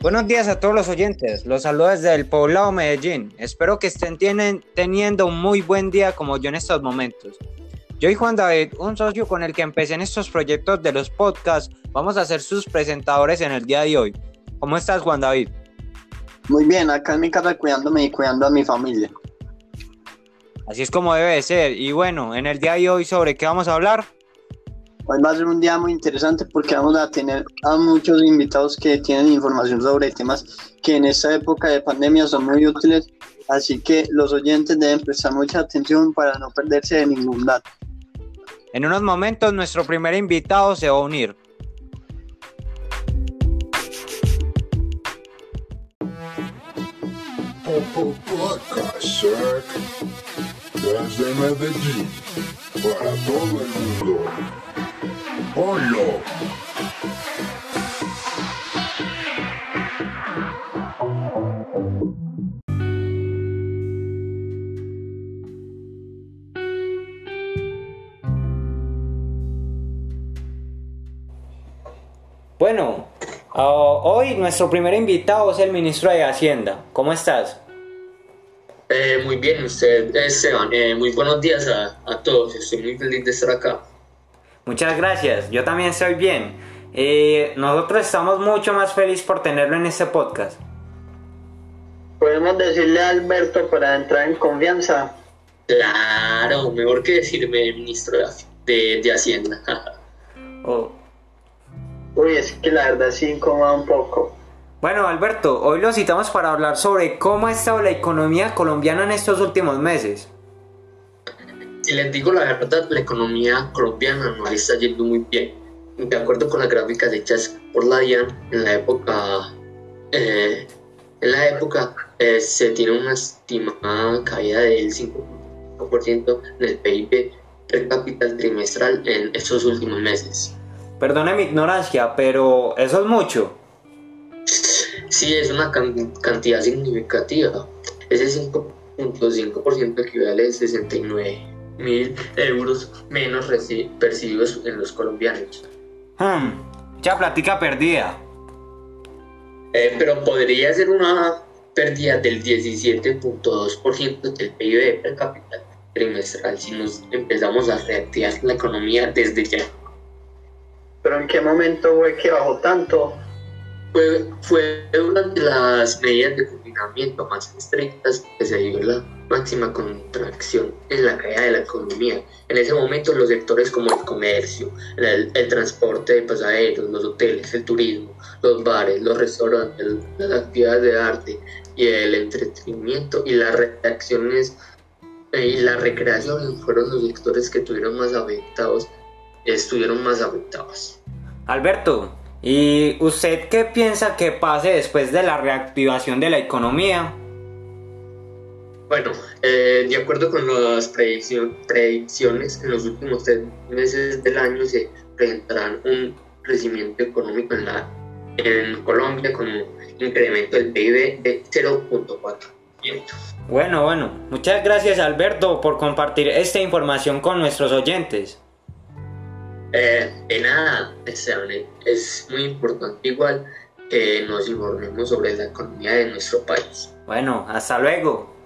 Buenos días a todos los oyentes, los saludo desde el poblado Medellín. Espero que estén teniendo un muy buen día como yo en estos momentos. Yo y Juan David, un socio con el que empecé en estos proyectos de los podcasts, vamos a ser sus presentadores en el día de hoy. ¿Cómo estás, Juan David? Muy bien, acá en mi casa cuidándome y cuidando a mi familia. Así es como debe de ser. Y bueno, en el día de hoy, ¿sobre qué vamos a hablar? Hoy va a ser un día muy interesante porque vamos a tener a muchos invitados que tienen información sobre temas que en esta época de pandemia son muy útiles. Así que los oyentes deben prestar mucha atención para no perderse de ningún dato. En unos momentos nuestro primer invitado se va a unir. Desde Medellín, para todo el mundo. ¡Hola! Bueno, uh, hoy nuestro primer invitado es el ministro de Hacienda. ¿Cómo estás? Eh, muy bien, usted, Esteban. Eh, muy buenos días a, a, todos. Estoy muy feliz de estar acá. Muchas gracias. Yo también estoy bien. Eh, nosotros estamos mucho más felices por tenerlo en este podcast. ¿Podemos decirle a Alberto para entrar en confianza? Claro, mejor que decirme ministro de, de Hacienda. oh. Uy, es que la verdad sí incomoda un poco. Bueno, Alberto, hoy lo citamos para hablar sobre cómo ha estado la economía colombiana en estos últimos meses. Si les digo la verdad, la economía colombiana no está yendo muy bien. De acuerdo con las gráficas hechas por la DIAN, en la época, eh, en la época eh, se tiene una estimada caída del 5% en el PIB per cápita trimestral en estos últimos meses. Perdone mi ignorancia, pero eso es mucho. Sí, es una can cantidad significativa. Ese 5.5% equivale a 69 mil euros menos percibidos en los colombianos. Hmm, ya platica perdida. Eh, pero podría ser una pérdida del 17.2% del PIB per cápita trimestral si nos empezamos a reactivar la economía desde ya. ¿Pero en qué momento fue que bajó tanto? Fue, fue durante las medidas de confinamiento más estrictas que se dio la máxima contracción en la caída de la economía. En ese momento los sectores como el comercio, el, el, transporte de pasajeros, los hoteles, el turismo, los bares, los restaurantes, las actividades de arte y el entretenimiento y las reacciones eh, y la recreación fueron los sectores que tuvieron más afectados estuvieron más afectados. Alberto, ¿y usted qué piensa que pase después de la reactivación de la economía? Bueno, eh, de acuerdo con las predicciones, en los últimos tres meses del año se presentarán un crecimiento económico en, la, en Colombia con un incremento del PIB de 0.4%. Bueno, bueno, muchas gracias Alberto por compartir esta información con nuestros oyentes. Eh, de nada, es muy importante igual que nos informemos sobre la economía de nuestro país. Bueno, hasta luego.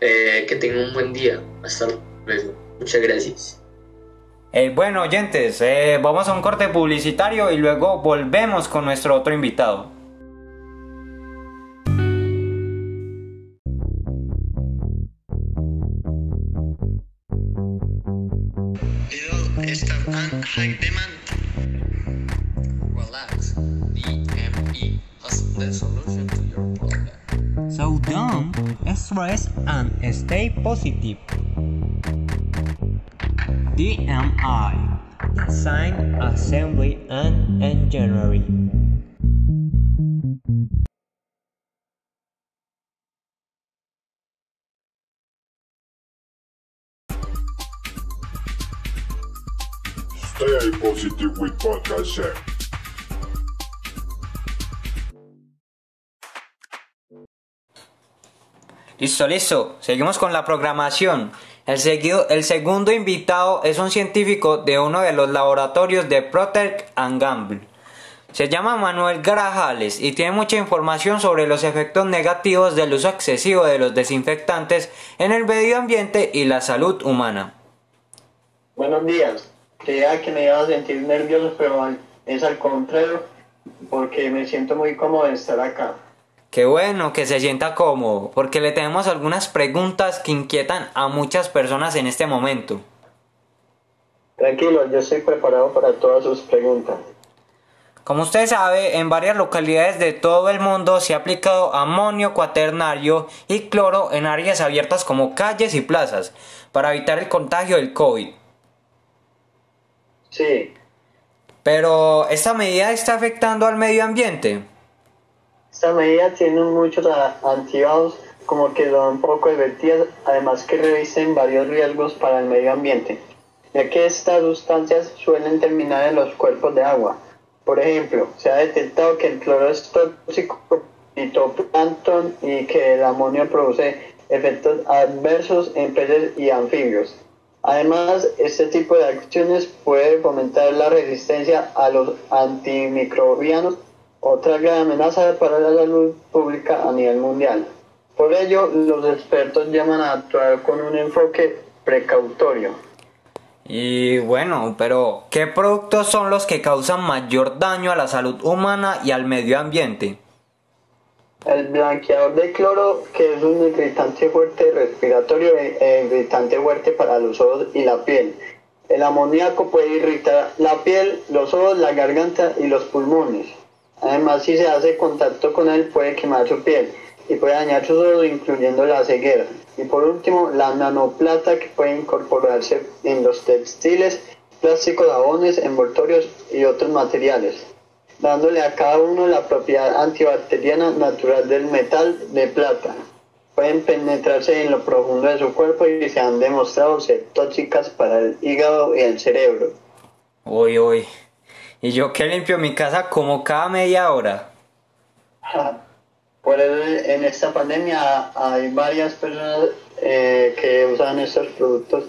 Eh, que tengan un buen día. Hasta luego. Muchas gracias. Eh, bueno, oyentes, eh, vamos a un corte publicitario y luego volvemos con nuestro otro invitado. And stay positive. DMI Design, Assembly and Engineering. Stay positive with Podcast Listo, listo. Seguimos con la programación. El, seguido, el segundo invitado es un científico de uno de los laboratorios de Procter Gamble. Se llama Manuel Grajales y tiene mucha información sobre los efectos negativos del uso excesivo de los desinfectantes en el medio ambiente y la salud humana. Buenos días. Creía que me iba a sentir nervioso, pero es al contrario, porque me siento muy cómodo de estar acá. Qué bueno que se sienta cómodo, porque le tenemos algunas preguntas que inquietan a muchas personas en este momento. Tranquilo, yo estoy preparado para todas sus preguntas. Como usted sabe, en varias localidades de todo el mundo se ha aplicado amonio cuaternario y cloro en áreas abiertas como calles y plazas para evitar el contagio del COVID. Sí, Pero, ¿esta medida está afectando al medio ambiente? Esta medida tiene muchos a- antibados como que son poco efectivas, además que revisten varios riesgos para el medio ambiente, ya que estas sustancias suelen terminar en los cuerpos de agua. Por ejemplo, se ha detectado que el cloro es tóxico fitoplancton y que el amonio produce efectos adversos en peces y anfibios. Además, este tipo de acciones puede fomentar la resistencia a los antimicrobianos, otra gran amenaza para la salud pública a nivel mundial. Por ello, los expertos llaman a actuar con un enfoque precautorio. Y bueno, pero ¿qué productos son los que causan mayor daño a la salud humana y al medio ambiente? El blanqueador de cloro, que es un irritante fuerte respiratorio e e irritante fuerte para los ojos y la piel. El amoníaco puede irritar la piel, los ojos, la garganta y los pulmones. Además, si se hace contacto con él, puede quemar su piel y puede dañar sus ojos, incluyendo la ceguera. Y por último, la nanoplata, que puede incorporarse en los textiles, plásticos, jabones, envoltorios y otros materiales dándole a cada uno la propiedad antibacteriana natural del metal de plata. Pueden penetrarse en lo profundo de su cuerpo y se han demostrado ser tóxicas para el hígado y el cerebro. Uy, uy. ¿Y yo que limpio mi casa como cada media hora? Por eso en esta pandemia hay varias personas eh, que usan estos productos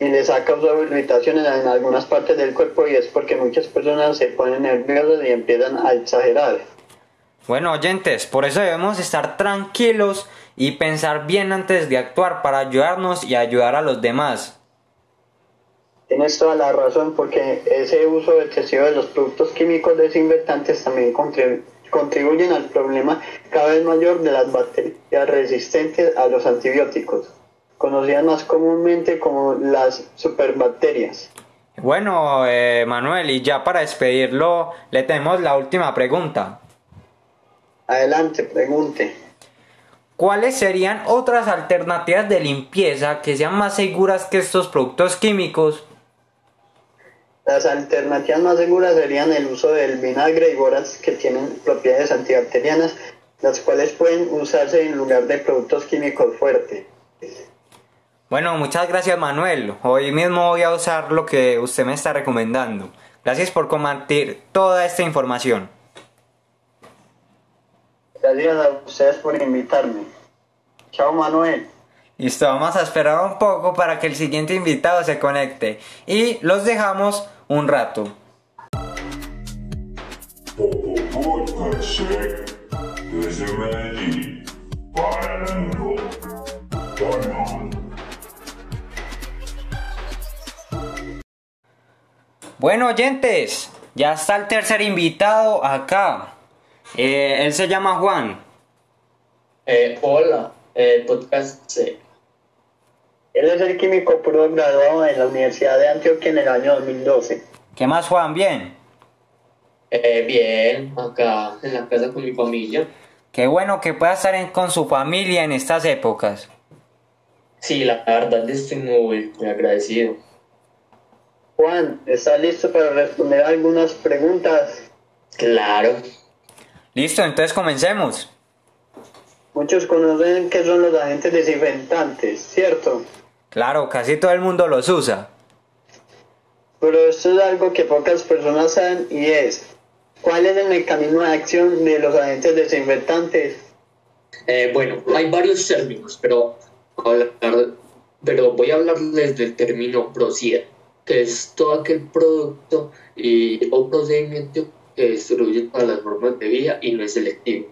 y les ha causado irritaciones en algunas partes del cuerpo y es porque muchas personas se ponen nerviosas y empiezan a exagerar. Bueno, oyentes, por eso debemos estar tranquilos y pensar bien antes de actuar para ayudarnos y ayudar a los demás. Tienes toda la razón porque ese uso excesivo de los productos químicos desinfectantes también contribu- contribuyen al problema cada vez mayor de las bacterias resistentes a los antibióticos, conocidas más comúnmente como las superbacterias. Bueno, eh, Manuel, y ya para despedirlo, le tenemos la última pregunta. Adelante, pregunte. ¿Cuáles serían otras alternativas de limpieza que sean más seguras que estos productos químicos? Las alternativas más seguras serían el uso del vinagre y boras que tienen propiedades antibacterianas, las cuales pueden usarse en lugar de productos químicos fuertes. Bueno, muchas gracias Manuel. Hoy mismo voy a usar lo que usted me está recomendando. Gracias por compartir toda esta información. Gracias a ustedes por invitarme. Chao Manuel. Listo, vamos a esperar un poco para que el siguiente invitado se conecte. Y los dejamos un rato. Bueno, oyentes, ya está el tercer invitado acá. Eh, él se llama Juan. Eh, hola, eh, podcast. Él es el químico puro graduado en la Universidad de Antioquia en el año 2012. ¿Qué más, Juan? Bien. Eh, bien, acá en la casa con mi familia. Qué bueno que pueda estar en- con su familia en estas épocas. Sí, la verdad estoy muy, muy agradecido. Juan, ¿estás listo para responder algunas preguntas? Claro. Listo, entonces comencemos. Muchos conocen qué son los agentes desinfectantes, ¿cierto? Claro, casi todo el mundo los usa. Pero esto es algo que pocas personas saben y es, ¿cuál es el mecanismo de acción de los agentes desinfectantes? Eh, bueno, hay varios términos, pero, hablar- pero voy a hablarles del término procida, que es todo aquel producto y, o procedimiento que destruye todas las formas de vida y no es selectivo.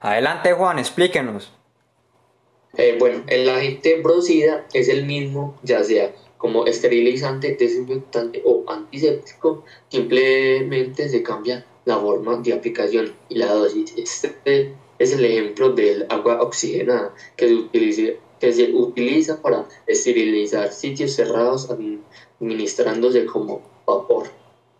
Adelante Juan, explíquenos. Eh, bueno, el agente brocida es el mismo, ya sea como esterilizante, desinfectante o antiséptico, simplemente se cambia la forma de aplicación y la dosis. Este es el ejemplo del agua oxigenada que se utiliza, que se utiliza para esterilizar sitios cerrados administrándose como vapor.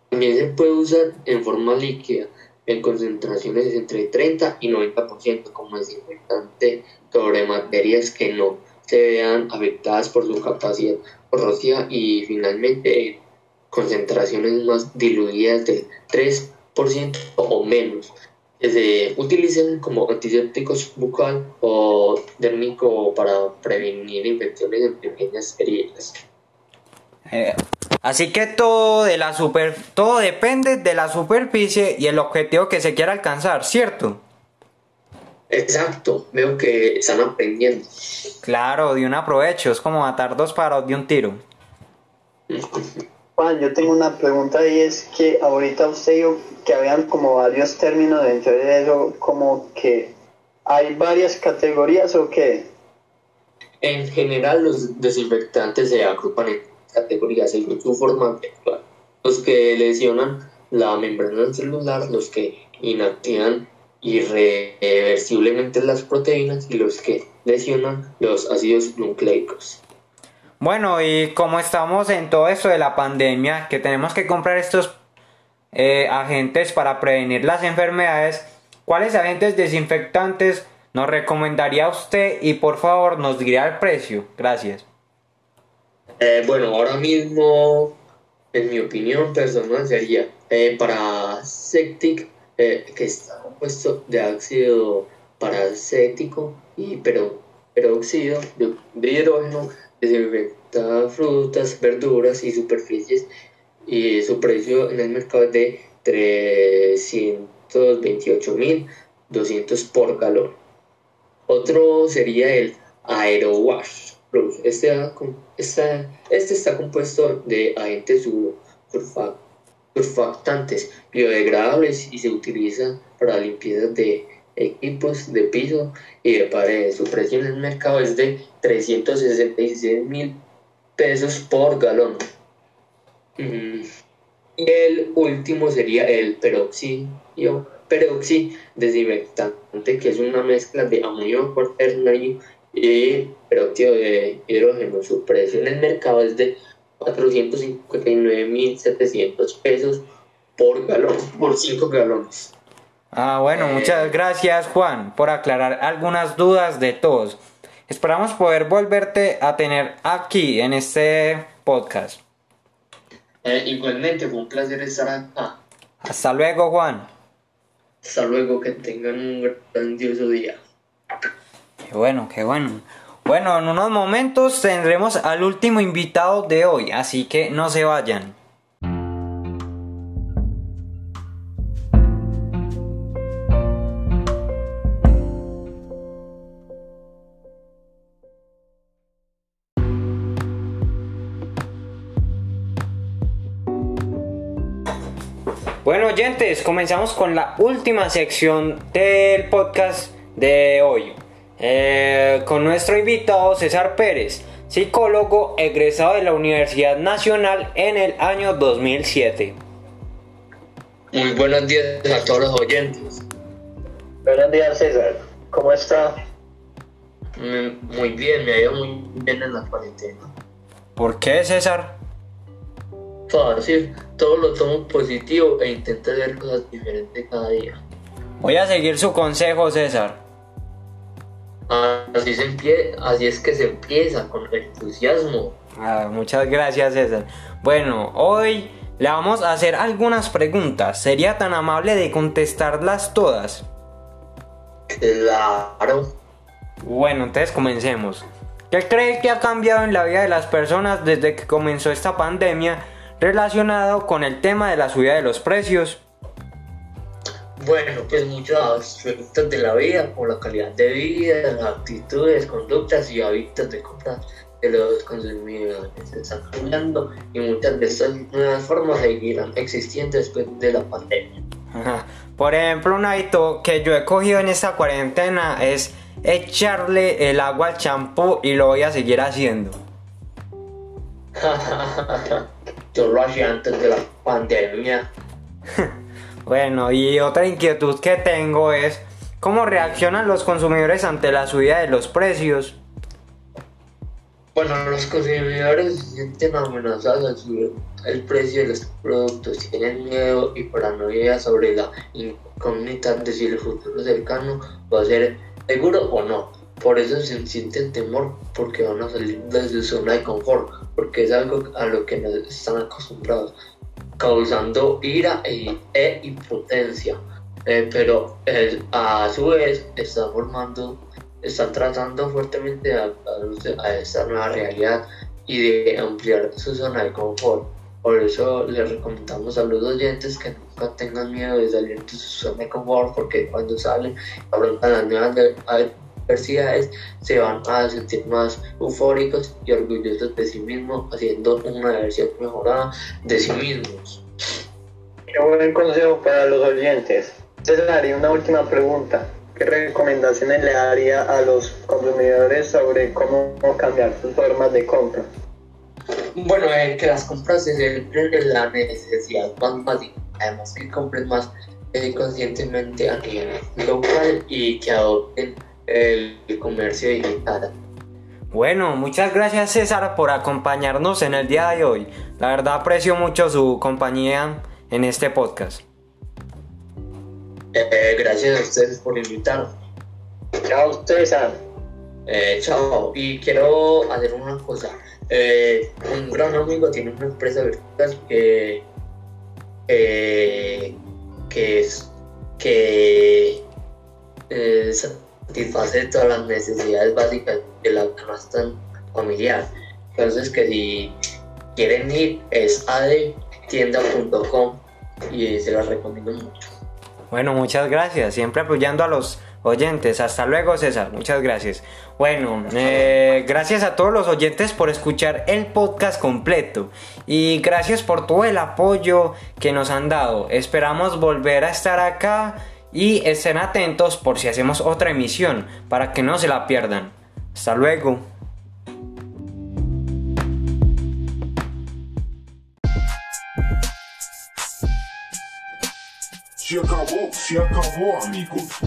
También se puede usar en forma líquida en concentraciones entre 30 y 90% como desinfectante sobre materias que no se vean afectadas por su capacidad corrosiva y finalmente en concentraciones más diluidas del 3% o menos que se utilizan como antisépticos bucal o térmico para prevenir infecciones en pequeñas heridas. Eh, así que todo, de la super, todo depende de la superficie y el objetivo que se quiera alcanzar, ¿cierto? Exacto, veo que están aprendiendo. Claro, de un aprovecho, es como matar dos paros de un tiro. Juan, yo tengo una pregunta y es que ahorita usted dijo que habían como varios términos dentro de eso, como que hay varias categorías o qué? En general, los desinfectantes se agrupan en categorías según su forma actual. Los que lesionan la membrana celular, los que inactivan irreversiblemente las proteínas y los que lesionan los ácidos nucleicos. Bueno, y como estamos en todo esto de la pandemia, que tenemos que comprar estos eh, agentes para prevenir las enfermedades, ¿cuáles agentes desinfectantes nos recomendaría usted y por favor nos diría el precio? Gracias. Eh, bueno, ahora mismo, en mi opinión personal, sería eh, para Septic, eh, que está compuesto de ácido paracético y peróxido de, de hidrógeno, desinfecta frutas, verduras y superficies. Y su precio en el mercado es de 328.200 por galón. Otro sería el Aerowash. Este, este, está compuesto de agentes surfa- surfactantes biodegradables y se utiliza para limpieza de equipos de piso y de paredes. Su precio en el mercado es de 366 mil pesos por galón. Mm, Y el último sería el peróxido, peróxido desinfectante, que es una mezcla de amonio cuaternario y peróxido de hidrógeno. Su precio en el mercado es de 459.700 pesos por galón, por 5 galones. Ah, bueno, Eh. muchas gracias Juan por aclarar algunas dudas de todos. Esperamos poder volverte a tener aquí en este podcast. Eh, igualmente, fue un placer estar acá. Hasta luego Juan. Hasta luego, que tengan un grandioso día. Qué bueno, qué bueno. Bueno, en unos momentos tendremos al último invitado de hoy, así que no se vayan. Bueno, oyentes, comenzamos con la última sección del podcast de hoy. Eh, con nuestro invitado César Pérez, psicólogo egresado de la Universidad Nacional en el año 2007. Muy buenos días a todos los oyentes. Buenos días, César. ¿Cómo está? Mm, Muy bien, me ha ido muy bien en la cuarentena. ¿Por qué, César? Fácil, todo lo tomo positivo e intento hacer cosas diferentes cada día. Voy a seguir su consejo, César. Así, se empie- así es que se empieza con entusiasmo. Ah, muchas gracias, César. Bueno, hoy le vamos a hacer algunas preguntas. ¿Sería tan amable de contestarlas todas? Claro. Bueno, entonces comencemos. ¿Qué cree que ha cambiado en la vida de las personas desde que comenzó esta pandemia relacionado con el tema de la subida de los precios? Bueno, pues muchos aspectos de la vida, como la calidad de vida, las actitudes, conductas y hábitos de compra de los consumidores están cambiando y muchas de estas nuevas formas seguirán existiendo después de la pandemia. Ajá. Por ejemplo, un hábito que yo he cogido en esta cuarentena es echarle el agua al champú y lo voy a seguir haciendo. Yo lo hacía antes de la pandemia. Bueno, y otra inquietud que tengo es cómo reaccionan los consumidores ante la subida de los precios. Bueno, los consumidores se sienten amenazados al subir el precio de los productos, tienen miedo y paranoia sobre la incógnita de si el futuro cercano va a ser seguro o no. Por eso se sienten temor porque van a salir de su zona de confort, porque es algo a lo que no están acostumbrados, causando ira e, e impotencia. Eh, pero eh, a su vez están formando están tratando fuertemente a, a, a esta nueva realidad y de ampliar su zona de confort. Por eso les recomendamos a los oyentes que nunca tengan miedo de salir de su zona de confort, porque cuando salen, afrontan las nuevas adversidades, se van a sentir más eufóricos y orgullosos de sí mismos, haciendo una versión mejorada de sí mismos. Qué buen consejo para los oyentes. César, y una última pregunta. ¿Qué recomendaciones le daría a los consumidores sobre cómo cambiar sus formas de compra? Bueno, eh, que las compras se centren en la necesidad más básica, además que compren más eh, conscientemente a nivel local y que adopten el comercio digital. Bueno, muchas gracias César por acompañarnos en el día de hoy. La verdad aprecio mucho su compañía en este podcast. Eh, gracias a ustedes por invitarme. Chao, César. Eh, chao, y quiero hacer una cosa. Eh, un gran amigo tiene una empresa virtual que, que, que, es, que eh, satisface todas las necesidades básicas de la canasta familiar. Entonces, que si quieren ir, es adetienda.com y se las recomiendo mucho. Bueno, muchas gracias. Siempre apoyando a los oyentes. Hasta luego, César. Muchas gracias. Bueno, eh, gracias a todos los oyentes por escuchar el podcast completo. Y gracias por todo el apoyo que nos han dado. Esperamos volver a estar acá y estén atentos por si hacemos otra emisión para que no se la pierdan. Hasta luego. Se acabó, se acabó, amigos.